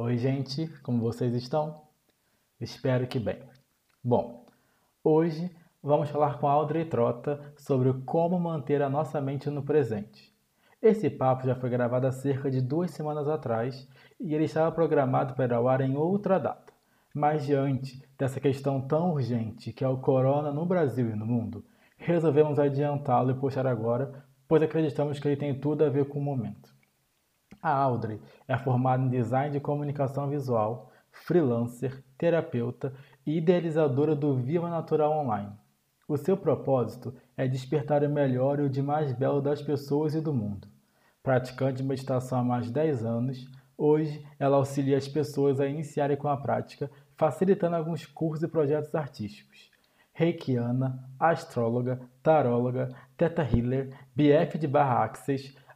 Oi, gente, como vocês estão? Espero que bem. Bom, hoje vamos falar com Audrey Trota sobre como manter a nossa mente no presente. Esse papo já foi gravado há cerca de duas semanas atrás e ele estava programado para ao ar em outra data. Mas diante dessa questão tão urgente que é o corona no Brasil e no mundo, resolvemos adiantá-lo e puxar agora, pois acreditamos que ele tem tudo a ver com o momento. A Audrey é formada em design de comunicação visual, freelancer, terapeuta e idealizadora do Viva Natural Online. O seu propósito é despertar o melhor e o de mais belo das pessoas e do mundo. Praticante de meditação há mais de 10 anos, hoje ela auxilia as pessoas a iniciarem com a prática, facilitando alguns cursos e projetos artísticos. Reikiana, astróloga, taróloga, teta healer, BF de barra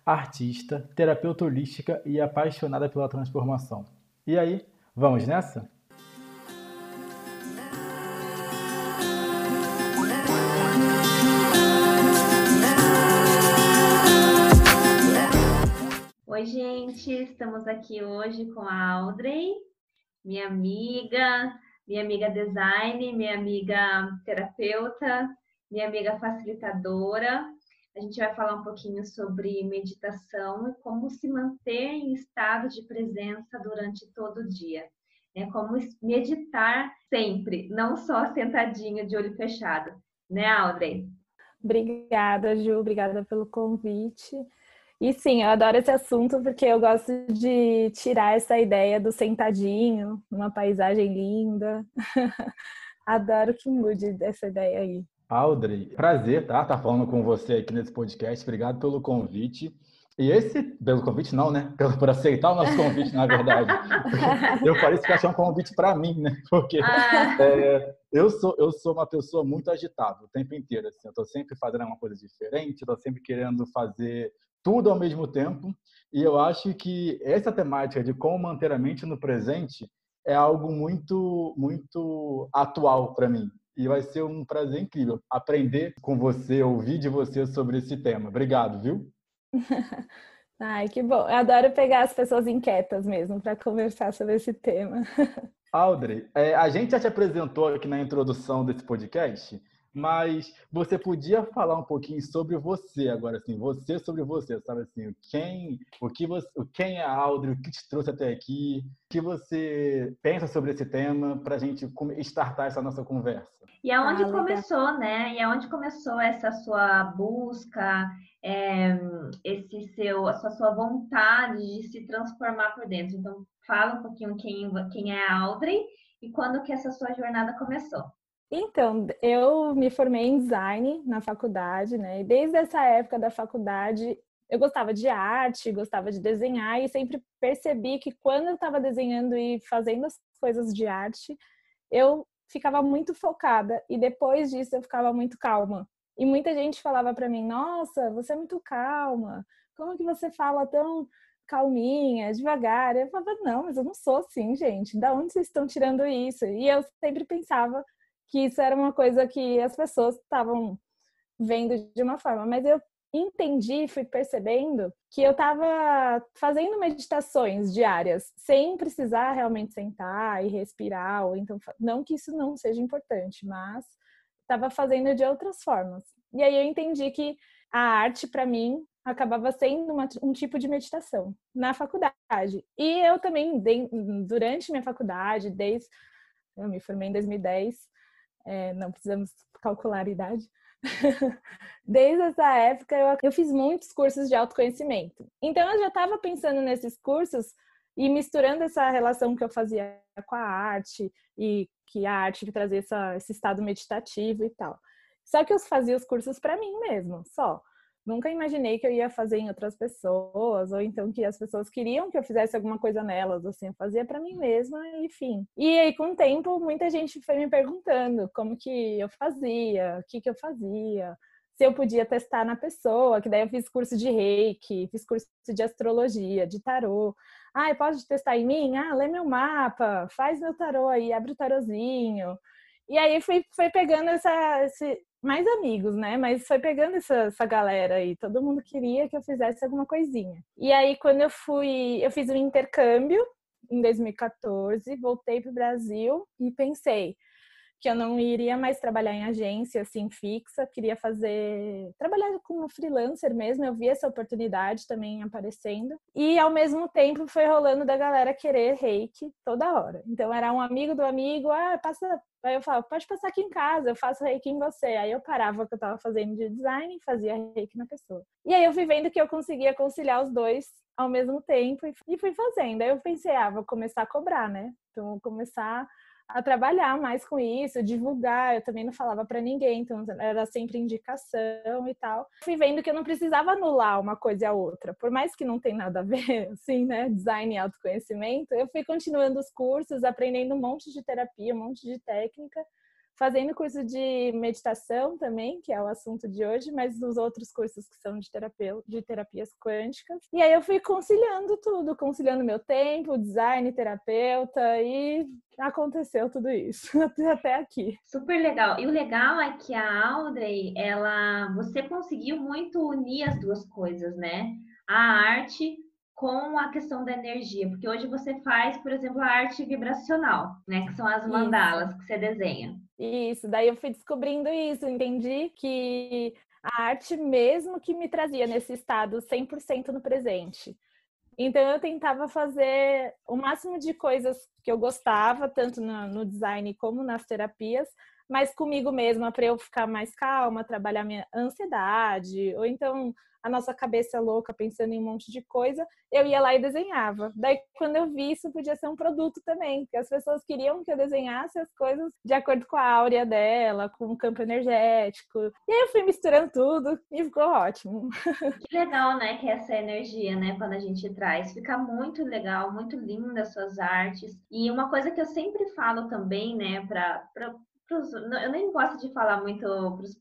artista, terapeuta holística e apaixonada pela transformação. E aí, vamos nessa? Oi, gente, estamos aqui hoje com a Audrey, minha amiga, minha amiga design, minha amiga terapeuta, minha amiga facilitadora. A gente vai falar um pouquinho sobre meditação e como se manter em estado de presença durante todo o dia. É como meditar sempre, não só sentadinho de olho fechado, né, Audrey? Obrigada, Ju, obrigada pelo convite. E sim, eu adoro esse assunto porque eu gosto de tirar essa ideia do sentadinho, uma paisagem linda. adoro que mude essa ideia aí. Audrey, prazer, tá? Tá falando com você aqui nesse podcast. Obrigado pelo convite. E esse, pelo convite não, né? Pelo, por aceitar o nosso convite, na verdade. eu pareço que achei um convite para mim, né? Porque ah. é, eu, sou, eu sou uma pessoa muito agitada o tempo inteiro. Assim, eu tô sempre fazendo uma coisa diferente, tô sempre querendo fazer tudo ao mesmo tempo. E eu acho que essa temática de como manter a mente no presente é algo muito, muito atual para mim e vai ser um prazer incrível aprender com você, ouvir de você sobre esse tema. Obrigado, viu? Ai, que bom. Eu adoro pegar as pessoas inquietas mesmo para conversar sobre esse tema. Audrey, é, a gente já te apresentou aqui na introdução desse podcast, mas você podia falar um pouquinho sobre você agora, assim, você sobre você, sabe assim, quem, o que você, quem é a Audrey, o que te trouxe até aqui, o que você pensa sobre esse tema para a gente startar essa nossa conversa. E aonde ah, começou, né? E aonde começou essa sua busca, é, esse seu, essa sua vontade de se transformar por dentro. Então, fala um pouquinho quem, quem é a Audrey e quando que essa sua jornada começou. Então, eu me formei em design na faculdade, né? E desde essa época da faculdade, eu gostava de arte, gostava de desenhar e sempre percebi que quando eu estava desenhando e fazendo as coisas de arte, eu ficava muito focada e depois disso eu ficava muito calma. E muita gente falava para mim: "Nossa, você é muito calma. Como que você fala tão calminha, devagar?" Eu falava: "Não, mas eu não sou assim, gente. Da onde vocês estão tirando isso?" E eu sempre pensava que isso era uma coisa que as pessoas estavam vendo de uma forma, mas eu entendi, fui percebendo que eu estava fazendo meditações diárias sem precisar realmente sentar e respirar, ou então não que isso não seja importante, mas estava fazendo de outras formas. E aí eu entendi que a arte para mim acabava sendo uma, um tipo de meditação na faculdade. E eu também durante minha faculdade, desde eu me formei em 2010, é, não precisamos calcular a idade. Desde essa época, eu, eu fiz muitos cursos de autoconhecimento. Então, eu já estava pensando nesses cursos e misturando essa relação que eu fazia com a arte e que a arte trazia essa, esse estado meditativo e tal. Só que eu fazia os cursos para mim mesmo, só. Nunca imaginei que eu ia fazer em outras pessoas, ou então que as pessoas queriam que eu fizesse alguma coisa nelas, assim, eu fazia para mim mesma, enfim. E aí, com o tempo, muita gente foi me perguntando como que eu fazia, o que que eu fazia, se eu podia testar na pessoa, que daí eu fiz curso de reiki, fiz curso de astrologia, de tarô. Ah, pode testar em mim? Ah, lê meu mapa, faz meu tarô aí, abre o tarozinho. E aí fui, fui pegando essa, esse, mais amigos, né? Mas foi pegando essa, essa galera aí. Todo mundo queria que eu fizesse alguma coisinha. E aí, quando eu fui, eu fiz um intercâmbio em 2014, voltei para o Brasil e pensei que eu não iria mais trabalhar em agência assim fixa, queria fazer trabalhar como freelancer mesmo. Eu vi essa oportunidade também aparecendo e ao mesmo tempo foi rolando da galera querer reiki toda hora. Então era um amigo do amigo, ah, passa Aí eu falava, pode passar aqui em casa, eu faço reiki em você. Aí eu parava o que eu estava fazendo de design e fazia reiki na pessoa. E aí eu fui vendo que eu conseguia conciliar os dois ao mesmo tempo e fui fazendo. Aí eu pensei, ah, vou começar a cobrar, né? Então, vou começar a trabalhar mais com isso, divulgar. Eu também não falava para ninguém, então era sempre indicação e tal. Fui vendo que eu não precisava anular uma coisa e a outra, por mais que não tem nada a ver, assim, né? Design e autoconhecimento. Eu fui continuando os cursos, aprendendo um monte de terapia, um monte de técnica fazendo curso de meditação também, que é o assunto de hoje, mas os outros cursos que são de, terapia, de terapias quânticas. E aí eu fui conciliando tudo, conciliando meu tempo, design, terapeuta, e aconteceu tudo isso até aqui. Super legal. E o legal é que a Audrey, ela, você conseguiu muito unir as duas coisas, né? A arte com a questão da energia, porque hoje você faz, por exemplo, a arte vibracional, né, que são as mandalas isso. que você desenha. Isso, daí eu fui descobrindo isso, entendi que a arte mesmo que me trazia nesse estado 100% no presente. Então eu tentava fazer o máximo de coisas que eu gostava, tanto no, no design como nas terapias, mas comigo mesma para eu ficar mais calma, trabalhar minha ansiedade, ou então a nossa cabeça louca pensando em um monte de coisa, eu ia lá e desenhava. Daí, quando eu vi isso, podia ser um produto também, porque as pessoas queriam que eu desenhasse as coisas de acordo com a áurea dela, com o campo energético. E aí eu fui misturando tudo e ficou ótimo. Que legal, né? Que essa energia, né? Quando a gente traz. Fica muito legal, muito linda as suas artes. E uma coisa que eu sempre falo também, né, para pros, eu nem gosto de falar muito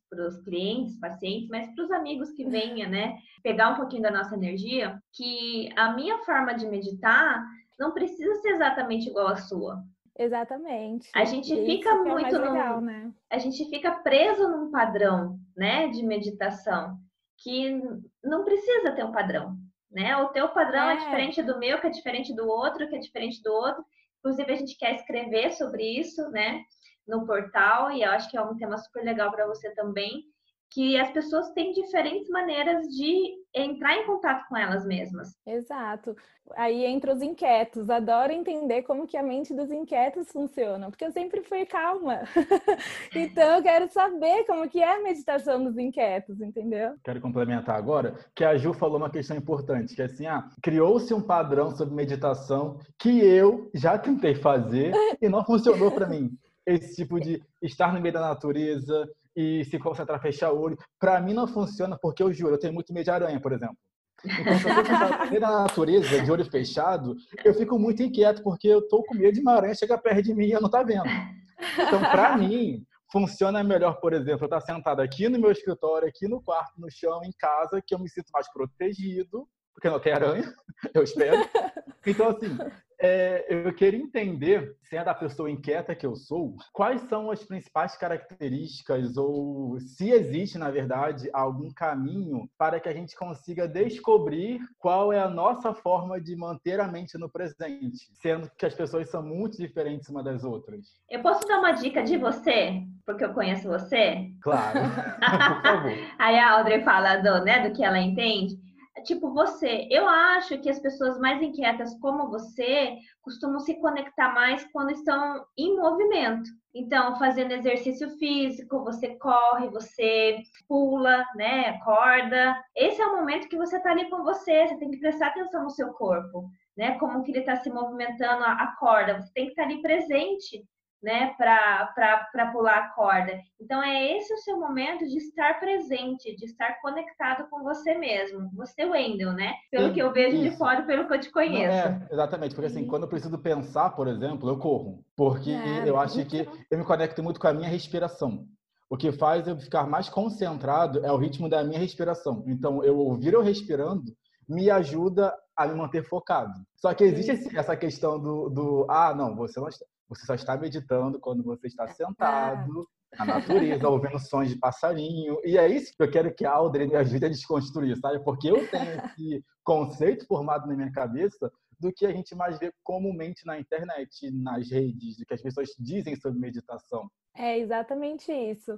para os clientes, pacientes, mas para os amigos que venham, né, pegar um pouquinho da nossa energia, que a minha forma de meditar não precisa ser exatamente igual à sua. Exatamente. A gente e fica muito é num, legal, né? a gente fica preso num padrão, né, de meditação que não precisa ter um padrão, né? O teu padrão é. é diferente do meu, que é diferente do outro, que é diferente do outro. Inclusive a gente quer escrever sobre isso, né? No portal, e eu acho que é um tema super legal para você também, que as pessoas têm diferentes maneiras de entrar em contato com elas mesmas. Exato. Aí entra os inquietos. Adoro entender como que a mente dos inquietos funciona, porque eu sempre fui calma. então eu quero saber como que é a meditação dos inquietos, entendeu? Quero complementar agora que a Ju falou uma questão importante, que é assim, ah, criou-se um padrão sobre meditação que eu já tentei fazer e não funcionou para mim esse tipo de estar no meio da natureza e se concentrar, fechar o olho. Para mim não funciona porque eu juro, eu tenho muito medo de aranha, por exemplo. Então, se eu da natureza, de olho fechado, eu fico muito inquieto porque eu tô com medo de uma aranha chegar perto de mim e eu não tá vendo. Então, para mim, funciona melhor, por exemplo, eu estar sentado aqui no meu escritório, aqui no quarto, no chão, em casa, que eu me sinto mais protegido, porque não tem aranha, eu espero. Então, assim, é, eu queria entender, sendo a pessoa inquieta que eu sou, quais são as principais características ou se existe, na verdade, algum caminho para que a gente consiga descobrir qual é a nossa forma de manter a mente no presente, sendo que as pessoas são muito diferentes uma das outras. Eu posso dar uma dica de você, porque eu conheço você? Claro, por favor. Aí a Audrey fala do, né, do que ela entende tipo você. Eu acho que as pessoas mais inquietas como você costumam se conectar mais quando estão em movimento. Então, fazendo exercício físico, você corre, você pula, né, corda. Esse é o momento que você está ali com você, você tem que prestar atenção no seu corpo, né? Como que ele está se movimentando a corda. Você tem que estar tá ali presente né, para pular a corda. Então, é esse o seu momento de estar presente, de estar conectado com você mesmo. Você, Wendel, né? Pelo Sim, que eu vejo isso. de fora, pelo que eu te conheço. Não, é, exatamente, porque assim, quando eu preciso pensar, por exemplo, eu corro. Porque é, eu acho que eu me conecto muito com a minha respiração. O que faz eu ficar mais concentrado é o ritmo da minha respiração. Então, eu ouvir eu respirando me ajuda a me manter focado. Só que existe essa questão do, do ah, não, você não está você só está meditando quando você está sentado na natureza, ouvindo sons de passarinho. E é isso que eu quero que a Audrey me ajude a desconstruir, sabe? Porque eu tenho esse conceito formado na minha cabeça do que a gente mais vê comumente na internet, nas redes, do que as pessoas dizem sobre meditação. É exatamente isso.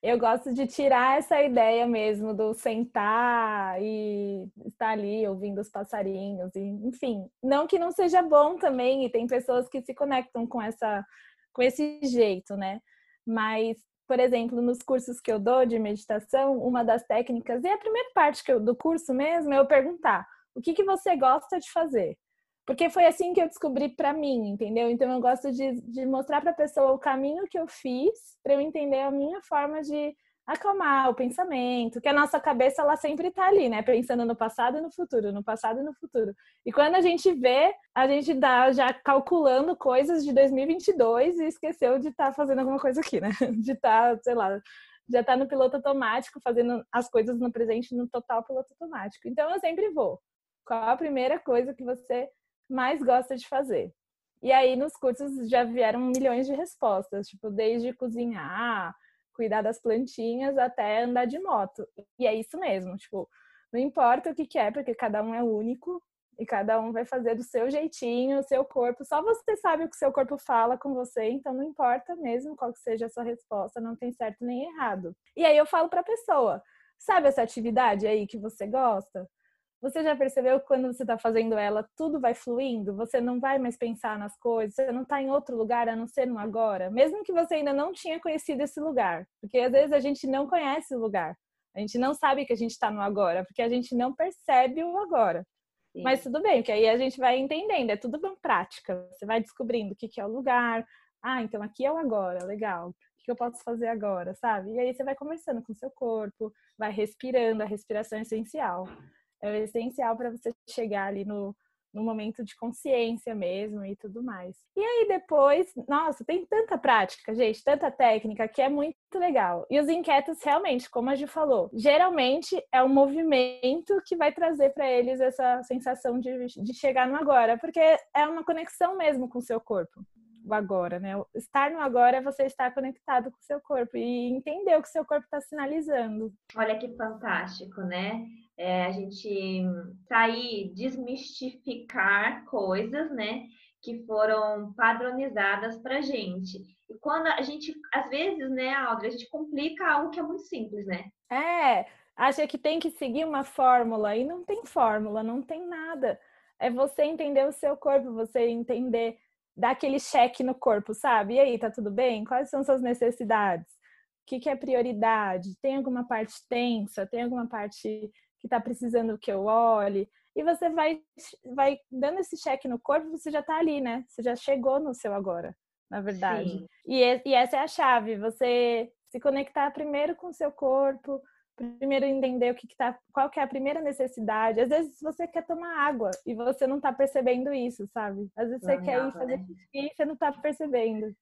Eu gosto de tirar essa ideia mesmo do sentar e estar ali ouvindo os passarinhos, e, enfim. Não que não seja bom também, e tem pessoas que se conectam com essa com esse jeito, né? Mas, por exemplo, nos cursos que eu dou de meditação, uma das técnicas, e a primeira parte eu, do curso mesmo, é eu perguntar o que, que você gosta de fazer. Porque foi assim que eu descobri para mim, entendeu? Então eu gosto de, de mostrar para a pessoa o caminho que eu fiz para eu entender a minha forma de acalmar o pensamento, que a nossa cabeça ela sempre está ali, né? Pensando no passado e no futuro, no passado e no futuro. E quando a gente vê, a gente dá já calculando coisas de 2022 e esqueceu de estar tá fazendo alguma coisa aqui, né? De estar, tá, sei lá, já está no piloto automático, fazendo as coisas no presente no total piloto automático. Então eu sempre vou. Qual a primeira coisa que você mais gosta de fazer. E aí nos cursos já vieram milhões de respostas, tipo, desde cozinhar, cuidar das plantinhas até andar de moto. E é isso mesmo, tipo, não importa o que, que é, porque cada um é único e cada um vai fazer do seu jeitinho, o seu corpo. Só você sabe o que o seu corpo fala com você, então não importa mesmo qual que seja a sua resposta, não tem certo nem errado. E aí eu falo para a pessoa: sabe essa atividade aí que você gosta? Você já percebeu que quando você está fazendo ela, tudo vai fluindo? Você não vai mais pensar nas coisas, você não está em outro lugar a não ser no agora, mesmo que você ainda não tinha conhecido esse lugar, porque às vezes a gente não conhece o lugar, a gente não sabe que a gente está no agora, porque a gente não percebe o agora. Sim. Mas tudo bem, que aí a gente vai entendendo, é tudo bem prática. Você vai descobrindo o que, que é o lugar. Ah, então aqui é o agora, legal. O que eu posso fazer agora, sabe? E aí você vai conversando com o seu corpo, vai respirando, a respiração é essencial é essencial para você chegar ali no, no momento de consciência mesmo e tudo mais. E aí depois, nossa, tem tanta prática, gente, tanta técnica que é muito legal. E os inquietos realmente, como a Ju falou, geralmente é um movimento que vai trazer para eles essa sensação de, de chegar no agora, porque é uma conexão mesmo com o seu corpo. Agora, né? Estar no agora é você estar conectado com o seu corpo e entender o que o seu corpo está sinalizando. Olha que fantástico, né? é, a gente sair, desmistificar coisas, né? Que foram padronizadas para gente. E quando a gente, às vezes, né, Audrey, a gente complica algo que é muito simples, né? É, acha que tem que seguir uma fórmula e não tem fórmula, não tem nada. É você entender o seu corpo, você entender, dar aquele cheque no corpo, sabe? E aí, tá tudo bem? Quais são suas necessidades? O que, que é prioridade? Tem alguma parte tensa? Tem alguma parte que está precisando que eu olhe. E você vai, vai dando esse cheque no corpo, você já está ali, né? Você já chegou no seu agora, na verdade. E, e essa é a chave, você se conectar primeiro com o seu corpo, primeiro entender o que, que tá, qual que é a primeira necessidade. Às vezes você quer tomar água e você não está percebendo isso, sabe? Às vezes você quer ir fazer né? e você não está percebendo.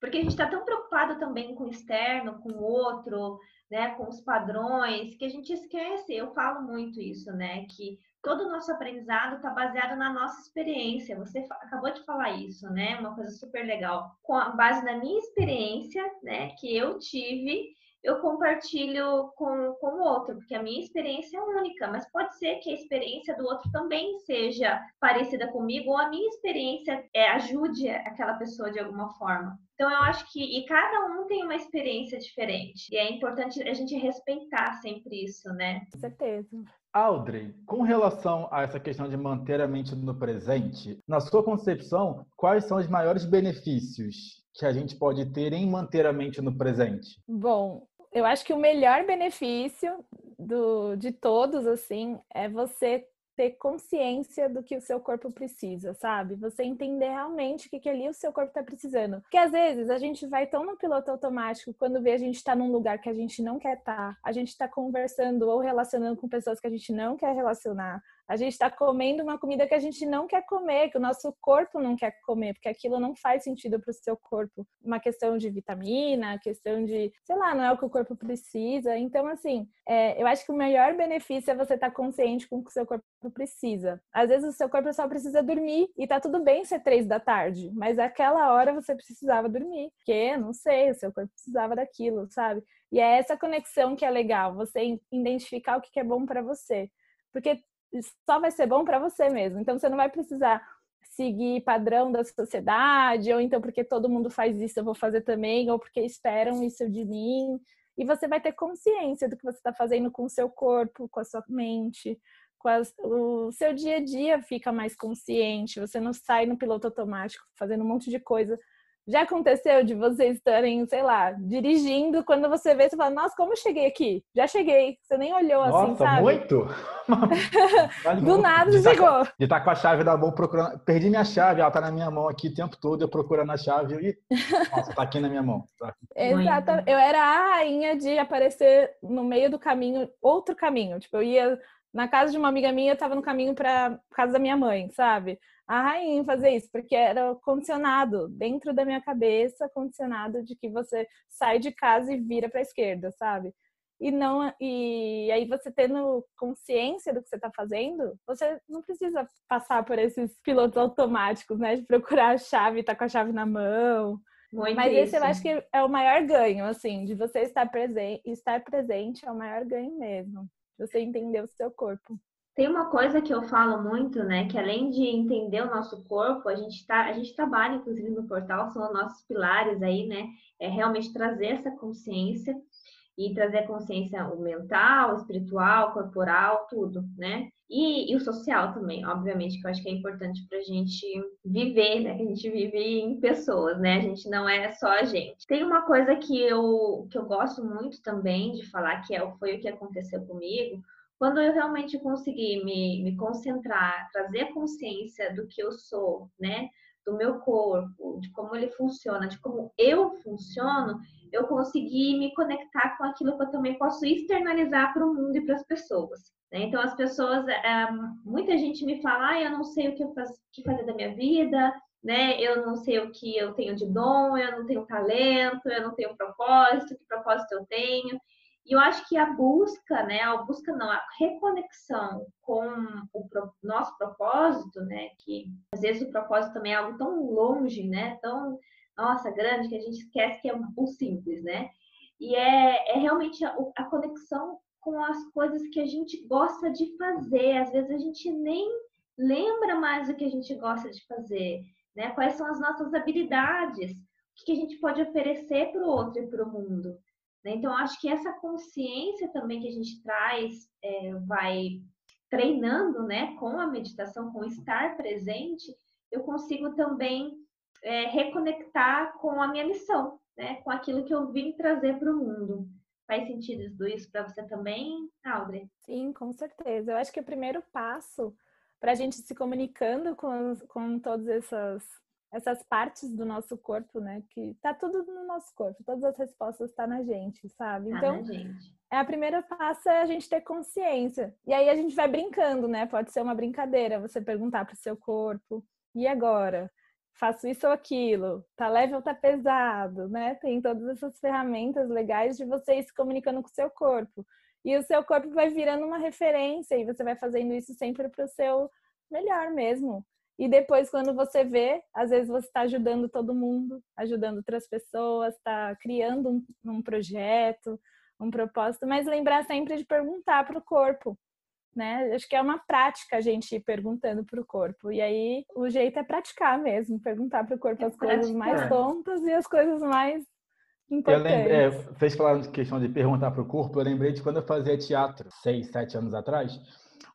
Porque a gente está tão preocupado também com o externo, com o outro, né, com os padrões, que a gente esquece. Eu falo muito isso, né, que todo o nosso aprendizado está baseado na nossa experiência. Você acabou de falar isso, né, uma coisa super legal. Com a base na minha experiência, né, que eu tive eu compartilho com, com o outro, porque a minha experiência é única, mas pode ser que a experiência do outro também seja parecida comigo, ou a minha experiência é, ajude aquela pessoa de alguma forma. Então, eu acho que e cada um tem uma experiência diferente, e é importante a gente respeitar sempre isso, né? Com certeza. Audrey, com relação a essa questão de manter a mente no presente, na sua concepção, quais são os maiores benefícios que a gente pode ter em manter a mente no presente? Bom, eu acho que o melhor benefício do, de todos, assim, é você ter consciência do que o seu corpo precisa, sabe? Você entender realmente o que, que ali o seu corpo está precisando. Porque às vezes a gente vai tão no piloto automático quando vê a gente está num lugar que a gente não quer estar, tá, a gente está conversando ou relacionando com pessoas que a gente não quer relacionar, a gente está comendo uma comida que a gente não quer comer, que o nosso corpo não quer comer, porque aquilo não faz sentido para o seu corpo. Uma questão de vitamina, questão de, sei lá, não é o que o corpo precisa. Então, assim, é, eu acho que o melhor benefício é você estar tá consciente com o que o seu corpo precisa. Às vezes o seu corpo só precisa dormir e tá tudo bem ser três da tarde, mas aquela hora você precisava dormir, porque, não sei, o seu corpo precisava daquilo, sabe? E é essa conexão que é legal, você identificar o que é bom para você. Porque só vai ser bom para você mesmo. Então você não vai precisar seguir padrão da sociedade, ou então porque todo mundo faz isso eu vou fazer também, ou porque esperam isso de mim. E você vai ter consciência do que você está fazendo com o seu corpo, com a sua mente, com as, o seu dia a dia fica mais consciente, você não sai no piloto automático fazendo um monte de coisa já aconteceu de vocês estarem, sei lá, dirigindo, quando você vê, você fala, nossa, como eu cheguei aqui? Já cheguei. Você nem olhou nossa, assim, sabe? muito? Do nada de chegou. Tá, de estar tá com a chave da mão procurando. Perdi minha chave, ela tá na minha mão aqui o tempo todo, eu procurando a chave e. Nossa, tá aqui na minha mão. Tá. Exato. Eu era a rainha de aparecer no meio do caminho, outro caminho. Tipo, eu ia na casa de uma amiga minha, eu tava no caminho para casa da minha mãe, sabe? A rainha fazer isso, porque era condicionado dentro da minha cabeça, condicionado de que você sai de casa e vira para a esquerda, sabe? E não e aí você tendo consciência do que você está fazendo, você não precisa passar por esses pilotos automáticos, né, de procurar a chave, estar tá com a chave na mão. Muito Mas isso. esse eu acho que é o maior ganho, assim, de você estar presente, estar presente é o maior ganho mesmo. Você entender o seu corpo. Tem uma coisa que eu falo muito, né? Que além de entender o nosso corpo, a gente tá, a gente trabalha, inclusive, no portal, são os nossos pilares aí, né? É realmente trazer essa consciência e trazer a consciência o mental, espiritual, corporal, tudo, né? E, e, o social também, obviamente, que eu acho que é importante para a gente viver, né? Que a gente vive em pessoas, né? A gente não é só a gente. Tem uma coisa que eu, que eu gosto muito também de falar, que é, foi o que aconteceu comigo, quando eu realmente conseguir me, me concentrar, trazer consciência do que eu sou, né? Do meu corpo, de como ele funciona, de como eu funciono, eu consegui me conectar com aquilo que eu também posso externalizar para o mundo e para as pessoas. Né? Então, as pessoas, é, muita gente me fala, ah, eu não sei o que, faz, que fazer da minha vida, né? Eu não sei o que eu tenho de dom, eu não tenho talento, eu não tenho propósito, que propósito eu tenho. E eu acho que a busca, né, a busca não, a reconexão com o pro, nosso propósito, né, que às vezes o propósito também é algo tão longe, né, tão, nossa, grande, que a gente esquece que é o simples, né, e é, é realmente a, a conexão com as coisas que a gente gosta de fazer, às vezes a gente nem lembra mais do que a gente gosta de fazer, né, quais são as nossas habilidades, o que a gente pode oferecer para o outro e para o mundo. Né? Então, acho que essa consciência também que a gente traz, é, vai treinando né, com a meditação, com estar presente, eu consigo também é, reconectar com a minha missão, né, com aquilo que eu vim trazer para o mundo. Faz sentido isso para você também, Audrey? Sim, com certeza. Eu acho que o primeiro passo para a gente se comunicando com, com todas essas essas partes do nosso corpo, né? Que tá tudo no nosso corpo, todas as respostas tá na gente, sabe? Tá então, gente. é a primeira passo é a gente ter consciência. E aí a gente vai brincando, né? Pode ser uma brincadeira, você perguntar pro seu corpo, e agora? Faço isso ou aquilo? Tá leve ou tá pesado, né? Tem todas essas ferramentas legais de você se comunicando com o seu corpo. E o seu corpo vai virando uma referência e você vai fazendo isso sempre pro seu melhor mesmo. E depois, quando você vê, às vezes você está ajudando todo mundo, ajudando outras pessoas, está criando um, um, projeto, um propósito, mas lembrar sempre de perguntar para o corpo. Né? Acho que é uma prática a gente ir perguntando para o corpo. E aí o jeito é praticar mesmo, perguntar para o corpo é as praticar. coisas mais tontas e as coisas mais importantes. Eu lembrei, é, fez falar de questão de perguntar para o corpo, eu lembrei de quando eu fazia teatro, seis, sete anos atrás.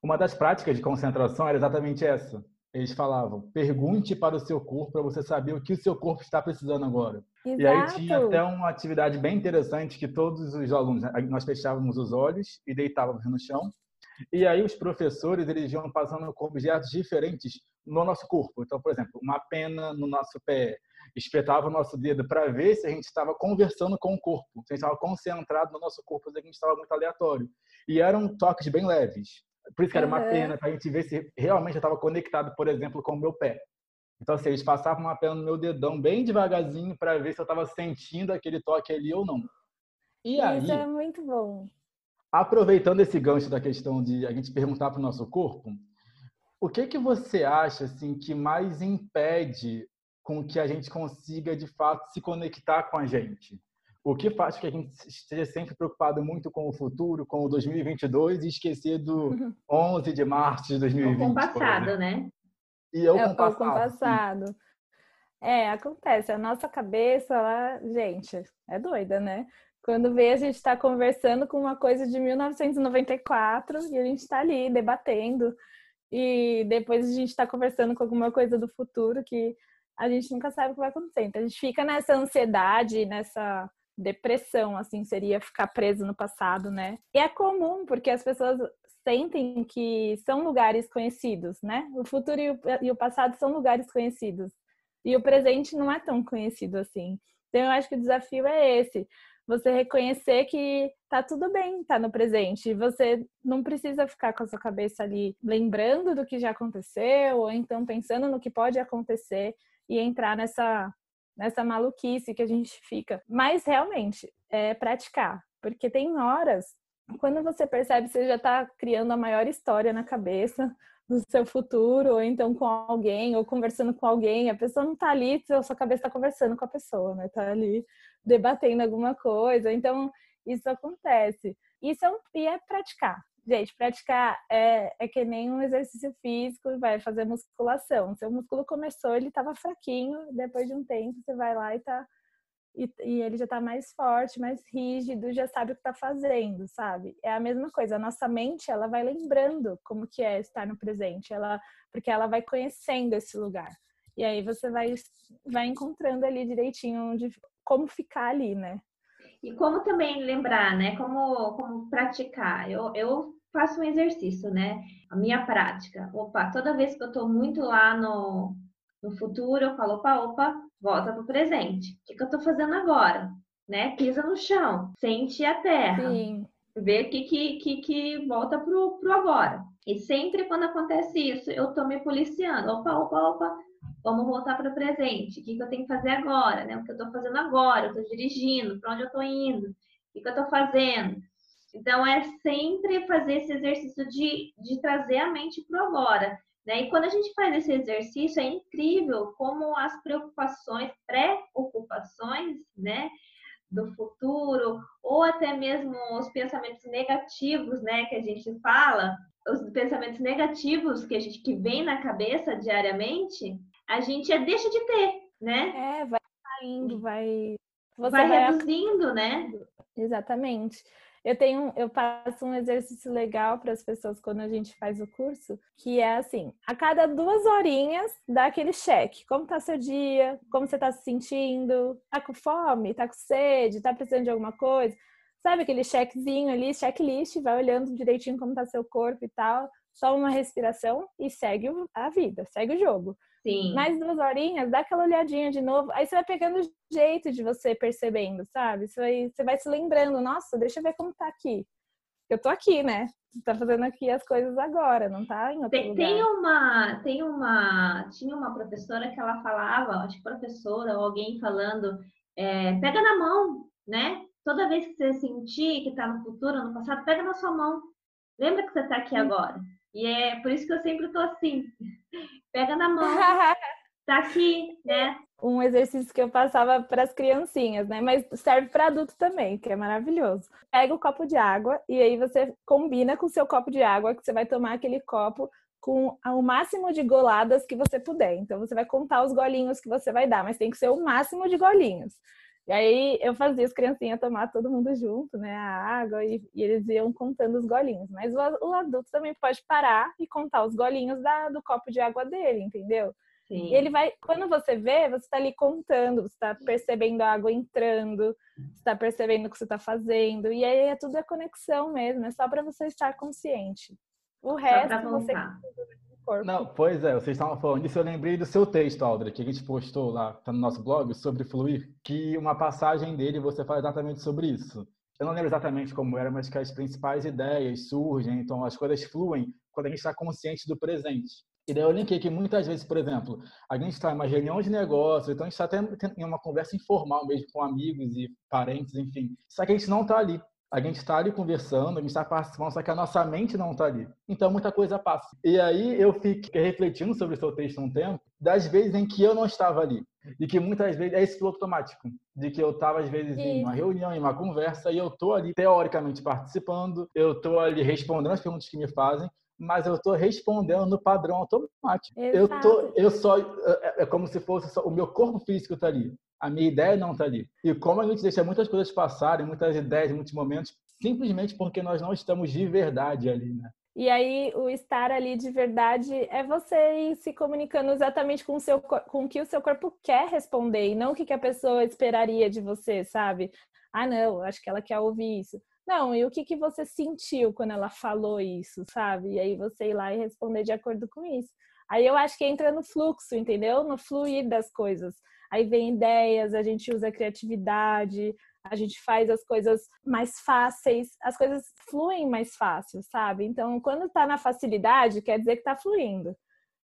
Uma das práticas de concentração era exatamente essa eles falavam: pergunte para o seu corpo para você saber o que o seu corpo está precisando agora. Exato. E aí tinha até uma atividade bem interessante que todos os alunos, nós fechávamos os olhos e deitávamos no chão. E aí os professores eles iam passando com objetos diferentes no nosso corpo. Então, por exemplo, uma pena no nosso pé, espetava o nosso dedo para ver se a gente estava conversando com o corpo, se a gente estava concentrado no nosso corpo, se a gente estava muito aleatório. E eram toques bem leves. Por isso que era uma pena, para a gente ver se realmente eu estava conectado, por exemplo, com o meu pé. Então, assim, eles passavam uma pena no meu dedão bem devagarzinho para ver se eu estava sentindo aquele toque ali ou não. E aí, Isso é muito bom. Aproveitando esse gancho da questão de a gente perguntar para o nosso corpo, o que que você acha assim que mais impede com que a gente consiga de fato se conectar com a gente? O que faz com que a gente esteja sempre preocupado muito com o futuro, com o 2022 e esquecer do 11 de março de 2020. Ou com o passado, né? E eu É, com o ou com passado. passado. É, acontece. A nossa cabeça, ela, gente, é doida, né? Quando vê, a gente está conversando com uma coisa de 1994 e a gente está ali debatendo. E depois a gente está conversando com alguma coisa do futuro que a gente nunca sabe o que vai acontecer. Então a gente fica nessa ansiedade, nessa depressão, assim, seria ficar preso no passado, né? E é comum, porque as pessoas sentem que são lugares conhecidos, né? O futuro e o, e o passado são lugares conhecidos. E o presente não é tão conhecido assim. Então eu acho que o desafio é esse. Você reconhecer que tá tudo bem, tá no presente. Você não precisa ficar com a sua cabeça ali lembrando do que já aconteceu, ou então pensando no que pode acontecer e entrar nessa nessa maluquice que a gente fica. Mas realmente é praticar, porque tem horas quando você percebe você já está criando a maior história na cabeça do seu futuro, ou então com alguém, ou conversando com alguém, a pessoa não está ali, a sua cabeça está conversando com a pessoa, né? Tá ali debatendo alguma coisa. Então, isso acontece. Isso é um, e é praticar. Gente, praticar é, é que nem um exercício físico, vai fazer musculação. Seu músculo começou, ele estava fraquinho, depois de um tempo você vai lá e tá e, e ele já está mais forte, mais rígido, já sabe o que está fazendo, sabe? É a mesma coisa. A nossa mente, ela vai lembrando como que é estar no presente, ela porque ela vai conhecendo esse lugar. E aí você vai vai encontrando ali direitinho onde como ficar ali, né? E como também lembrar, né? Como, como praticar. Eu, eu faço um exercício, né? A minha prática. Opa, toda vez que eu estou muito lá no, no futuro, eu falo, opa, opa, volta para o presente. O que, que eu estou fazendo agora? Né? Pisa no chão, sente a terra. Sim. Vê o que, que, que, que volta pro, pro agora. E sempre quando acontece isso, eu estou me policiando. Opa, opa, opa, vamos voltar para o presente. O que, que eu tenho que fazer agora? Né? O que eu estou fazendo agora? Eu estou dirigindo, para onde eu estou indo? O que, que eu estou fazendo? Então, é sempre fazer esse exercício de, de trazer a mente para o agora. Né? E quando a gente faz esse exercício, é incrível como as preocupações, preocupações, né? Do futuro, ou até mesmo os pensamentos negativos, né, que a gente fala, os pensamentos negativos que a gente que vem na cabeça diariamente, a gente é, deixa de ter, né? É, vai saindo, vai você vai, vai reduzindo, né? Exatamente. Eu tenho, eu passo um exercício legal para as pessoas quando a gente faz o curso, que é assim, a cada duas horinhas dá aquele cheque. Como tá seu dia? Como você tá se sentindo? Tá com fome? Tá com sede? Tá precisando de alguma coisa? Sabe aquele chequezinho ali, checklist, vai olhando direitinho como tá seu corpo e tal. Só uma respiração e segue a vida, segue o jogo. Sim. Mais duas horinhas, dá aquela olhadinha de novo. Aí você vai pegando o jeito de você percebendo, sabe? Você vai, você vai se lembrando, nossa, deixa eu ver como tá aqui. Eu tô aqui, né? Você tá fazendo aqui as coisas agora, não tá em outro Tem, lugar. tem uma, tem uma, tinha uma professora que ela falava, acho que professora ou alguém falando, é, pega na mão, né? Toda vez que você sentir que tá no futuro, no passado, pega na sua mão. Lembra que você tá aqui agora. E é por isso que eu sempre tô assim. Pega na mão, tá aqui, né? um exercício que eu passava para as criancinhas, né? Mas serve para adulto também, que é maravilhoso. Pega o copo de água e aí você combina com o seu copo de água que você vai tomar aquele copo com o máximo de goladas que você puder. Então você vai contar os golinhos que você vai dar, mas tem que ser o máximo de golinhos. E aí eu fazia as criancinhas tomar todo mundo junto, né? A água, e, e eles iam contando os golinhos. Mas o, o, adulto também pode parar e contar os golinhos da, do copo de água dele, entendeu? Sim. E ele vai, quando você vê, você está ali contando, você está percebendo a água entrando, você está percebendo o que você está fazendo. E aí é tudo a conexão mesmo, é só para você estar consciente. O resto você corpo. Não, pois é, vocês estavam falando disso, eu lembrei do seu texto, Aldra, que a gente postou lá, tá no nosso blog, sobre fluir, que uma passagem dele você fala exatamente sobre isso. Eu não lembro exatamente como era, mas que as principais ideias surgem, então as coisas fluem quando a gente está consciente do presente. E daí eu linkei que muitas vezes, por exemplo, a gente está em uma reunião de negócio, então a gente está até em uma conversa informal mesmo com amigos e parentes, enfim. Só que a gente não está ali. A gente está ali conversando, a gente está participando, só que a nossa mente não está ali. Então muita coisa passa. E aí eu fiquei refletindo sobre o seu texto um tempo, das vezes em que eu não estava ali. E que muitas vezes é esse piloto automático, de que eu estava às vezes em uma reunião, em uma conversa, e eu estou ali teoricamente participando, eu estou ali respondendo as perguntas que me fazem, mas eu estou respondendo no padrão automático. Exato. Eu tô, eu só é, é como se fosse só, o meu corpo físico está ali, a minha ideia não está ali. E como a gente deixa muitas coisas passarem, muitas ideias, muitos momentos, simplesmente porque nós não estamos de verdade ali, né? E aí o estar ali de verdade é você ir se comunicando exatamente com o seu com o que o seu corpo quer responder e não o que a pessoa esperaria de você, sabe? Ah, não, acho que ela quer ouvir isso. Não, e o que, que você sentiu quando ela falou isso, sabe? E aí você ir lá e responder de acordo com isso. Aí eu acho que entra no fluxo, entendeu? No fluir das coisas. Aí vem ideias, a gente usa a criatividade, a gente faz as coisas mais fáceis, as coisas fluem mais fácil, sabe? Então, quando tá na facilidade, quer dizer que tá fluindo.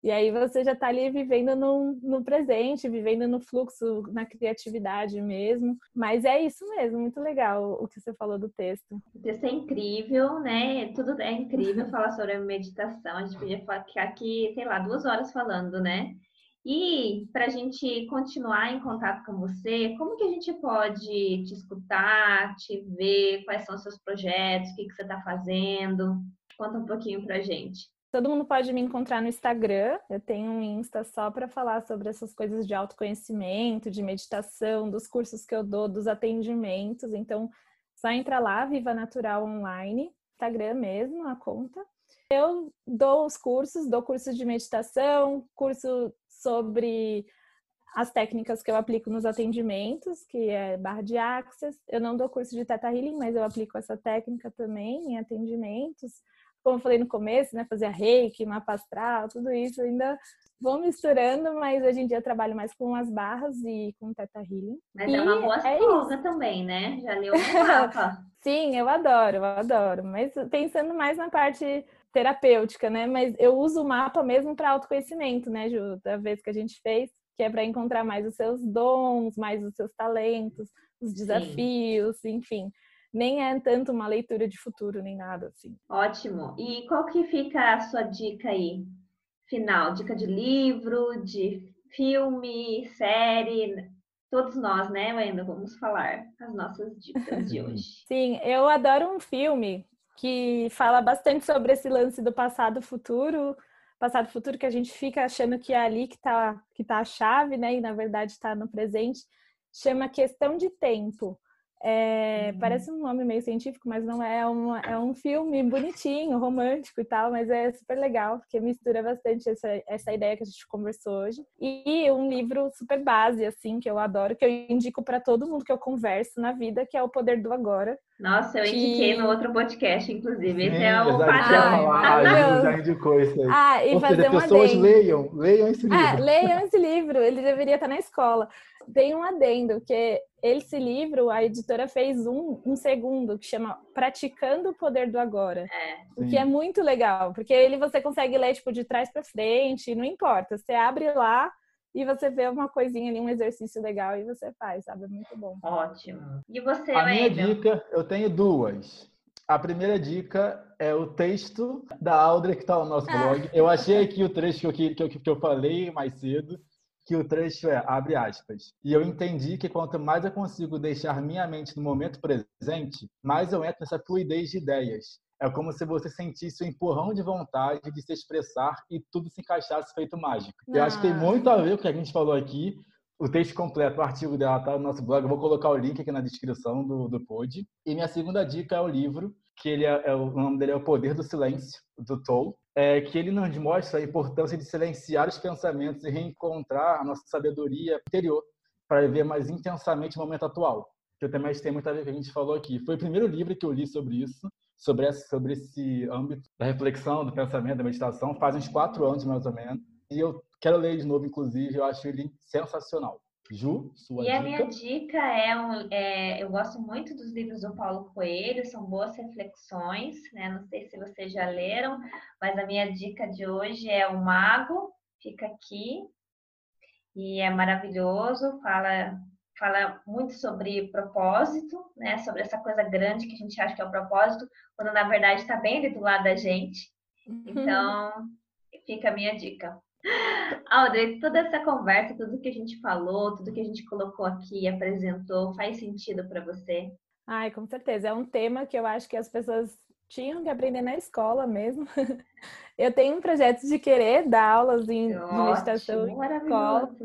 E aí você já está ali vivendo no, no presente, vivendo no fluxo, na criatividade mesmo. Mas é isso mesmo, muito legal o que você falou do texto. O texto é incrível, né? Tudo é incrível falar sobre a meditação. A gente podia ficar aqui, sei lá, duas horas falando, né? E para a gente continuar em contato com você, como que a gente pode te escutar, te ver, quais são os seus projetos, o que, que você está fazendo? Conta um pouquinho para a gente. Todo mundo pode me encontrar no Instagram. Eu tenho um Insta só para falar sobre essas coisas de autoconhecimento, de meditação, dos cursos que eu dou, dos atendimentos. Então, só entra lá, Viva Natural Online, Instagram mesmo, a conta. Eu dou os cursos, dou cursos de meditação, curso sobre as técnicas que eu aplico nos atendimentos, que é barra de access. Eu não dou curso de Teta Healing, mas eu aplico essa técnica também em atendimentos como eu falei no começo, né, fazia reiki, mapa astral, tudo isso, ainda vou misturando, mas hoje em dia eu trabalho mais com as barras e com teta healing. Mas é e é uma boa é também, né? Já leu o mapa. Sim, eu adoro, eu adoro, mas pensando mais na parte terapêutica, né? Mas eu uso o mapa mesmo para autoconhecimento, né, Ju? Da vez que a gente fez, que é para encontrar mais os seus dons, mais os seus talentos, os desafios, Sim. enfim nem é tanto uma leitura de futuro, nem nada assim. Ótimo. E qual que fica a sua dica aí? Final, dica de livro, de filme, série, todos nós, né, ainda vamos falar as nossas dicas de hoje. Sim, eu adoro um filme que fala bastante sobre esse lance do passado futuro, passado futuro que a gente fica achando que é ali que está que tá a chave, né, e na verdade está no presente, chama Questão de Tempo. É, uhum. Parece um nome meio científico, mas não é. Uma, é um filme bonitinho, romântico e tal, mas é super legal, porque mistura bastante essa, essa ideia que a gente conversou hoje. E um livro super base, assim, que eu adoro, que eu indico para todo mundo que eu converso na vida, que é O Poder do Agora. Nossa, eu indiquei que... no outro podcast, inclusive. Esse é o padrão. Ah, ah, já indicou isso aí. Ah, e Ou fazer seja, pessoas leiam, leiam esse ah, livro. Ah, leiam esse livro, ele deveria estar na escola tem um adendo, que esse livro, a editora fez um, um segundo, que chama Praticando o Poder do Agora. É. O que é muito legal, porque ele você consegue ler, tipo, de trás para frente, não importa. Você abre lá e você vê uma coisinha ali, um exercício legal e você faz, sabe? É muito bom. Ótimo. E você, A minha dica, eu tenho duas. A primeira dica é o texto da Audrey que está no nosso blog. Eu achei aqui o trecho que eu, que, eu, que eu falei mais cedo que o trecho é, abre aspas, e eu entendi que quanto mais eu consigo deixar minha mente no momento presente, mais eu entro nessa fluidez de ideias. É como se você sentisse o um empurrão de vontade de se expressar e tudo se encaixasse feito mágico. Eu acho que tem muito a ver com o que a gente falou aqui. O texto completo, o artigo dela está no nosso blog. Eu vou colocar o link aqui na descrição do, do pod. E minha segunda dica é o livro, que ele é, é o nome dele é O Poder do Silêncio, do Toll é, que ele nos mostra a importância de silenciar os pensamentos e reencontrar a nossa sabedoria interior para viver mais intensamente o momento atual. Que eu também tem muito a ver com o que a gente falou aqui. Foi o primeiro livro que eu li sobre isso, sobre, essa, sobre esse âmbito da reflexão, do pensamento, da meditação, faz uns quatro anos mais ou menos. E eu quero ler de novo, inclusive, eu acho ele sensacional. Ju, sua e dica. a minha dica é, um, é, eu gosto muito dos livros do Paulo Coelho, são boas reflexões, né? Não sei se vocês já leram, mas a minha dica de hoje é O Mago, fica aqui, e é maravilhoso, fala fala muito sobre propósito, né? Sobre essa coisa grande que a gente acha que é o propósito, quando na verdade está bem ali do lado da gente. Uhum. Então, fica a minha dica. Audrey, toda essa conversa, tudo que a gente falou, tudo que a gente colocou aqui, apresentou, faz sentido para você? Ai, com certeza. É um tema que eu acho que as pessoas tinham que aprender na escola mesmo. Eu tenho um projeto de querer dar aulas em, Ótimo, meditação em escola.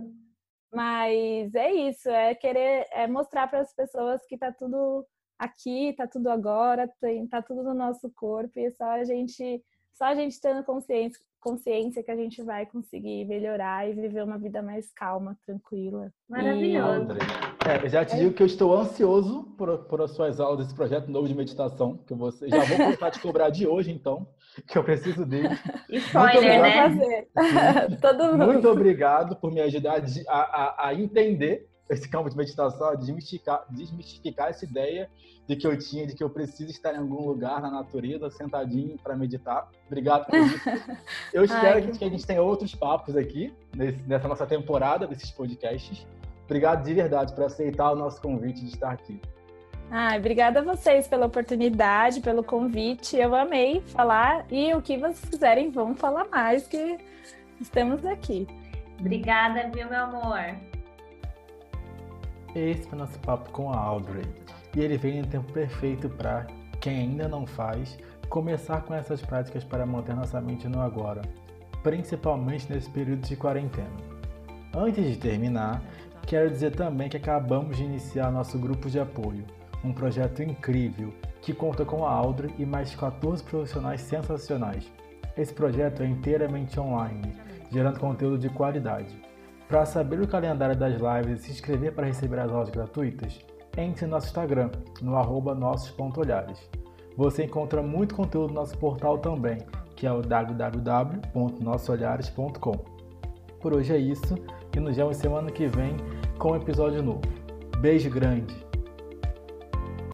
Mas é isso, é querer é mostrar para as pessoas que tá tudo aqui, tá tudo agora, tem, tá tudo no nosso corpo e é só a gente, só a gente tendo consciência, consciência que a gente vai conseguir melhorar e viver uma vida mais calma, tranquila. Maravilhoso. E... É, já te digo que eu estou ansioso por, por as suas aulas desse projeto novo de meditação, que você já vou começar a te cobrar de hoje, então, que eu preciso dele. Spoiler, né? Todo mundo. Muito obrigado por me ajudar a, a, a entender esse campo de meditação, a desmistificar, desmistificar essa ideia de que eu tinha, de que eu preciso estar em algum lugar na natureza, sentadinho para meditar. Obrigado por isso. Eu espero Ai, que, que, a gente tenha outros papos aqui nesse, nessa nossa temporada desses podcasts. Obrigado de verdade por aceitar o nosso convite de estar aqui. Ah, obrigada a vocês pela oportunidade, pelo convite. Eu amei falar e o que vocês quiserem, vamos falar mais que estamos aqui. Obrigada, viu, meu amor? Esse foi nosso papo com a Audrey. E ele vem em tempo perfeito para quem ainda não faz começar com essas práticas para manter nossa mente no agora, principalmente nesse período de quarentena. Antes de terminar, quero dizer também que acabamos de iniciar nosso grupo de apoio, um projeto incrível que conta com a Audrey e mais 14 profissionais sensacionais. Esse projeto é inteiramente online, gerando conteúdo de qualidade. Para saber o calendário das lives e se inscrever para receber as aulas gratuitas, entre no nosso Instagram, no arroba nossos.olhares. Você encontra muito conteúdo no nosso portal também, que é o www.nossolhares.com. Por hoje é isso e nos vemos semana que vem com um episódio novo. Beijo grande!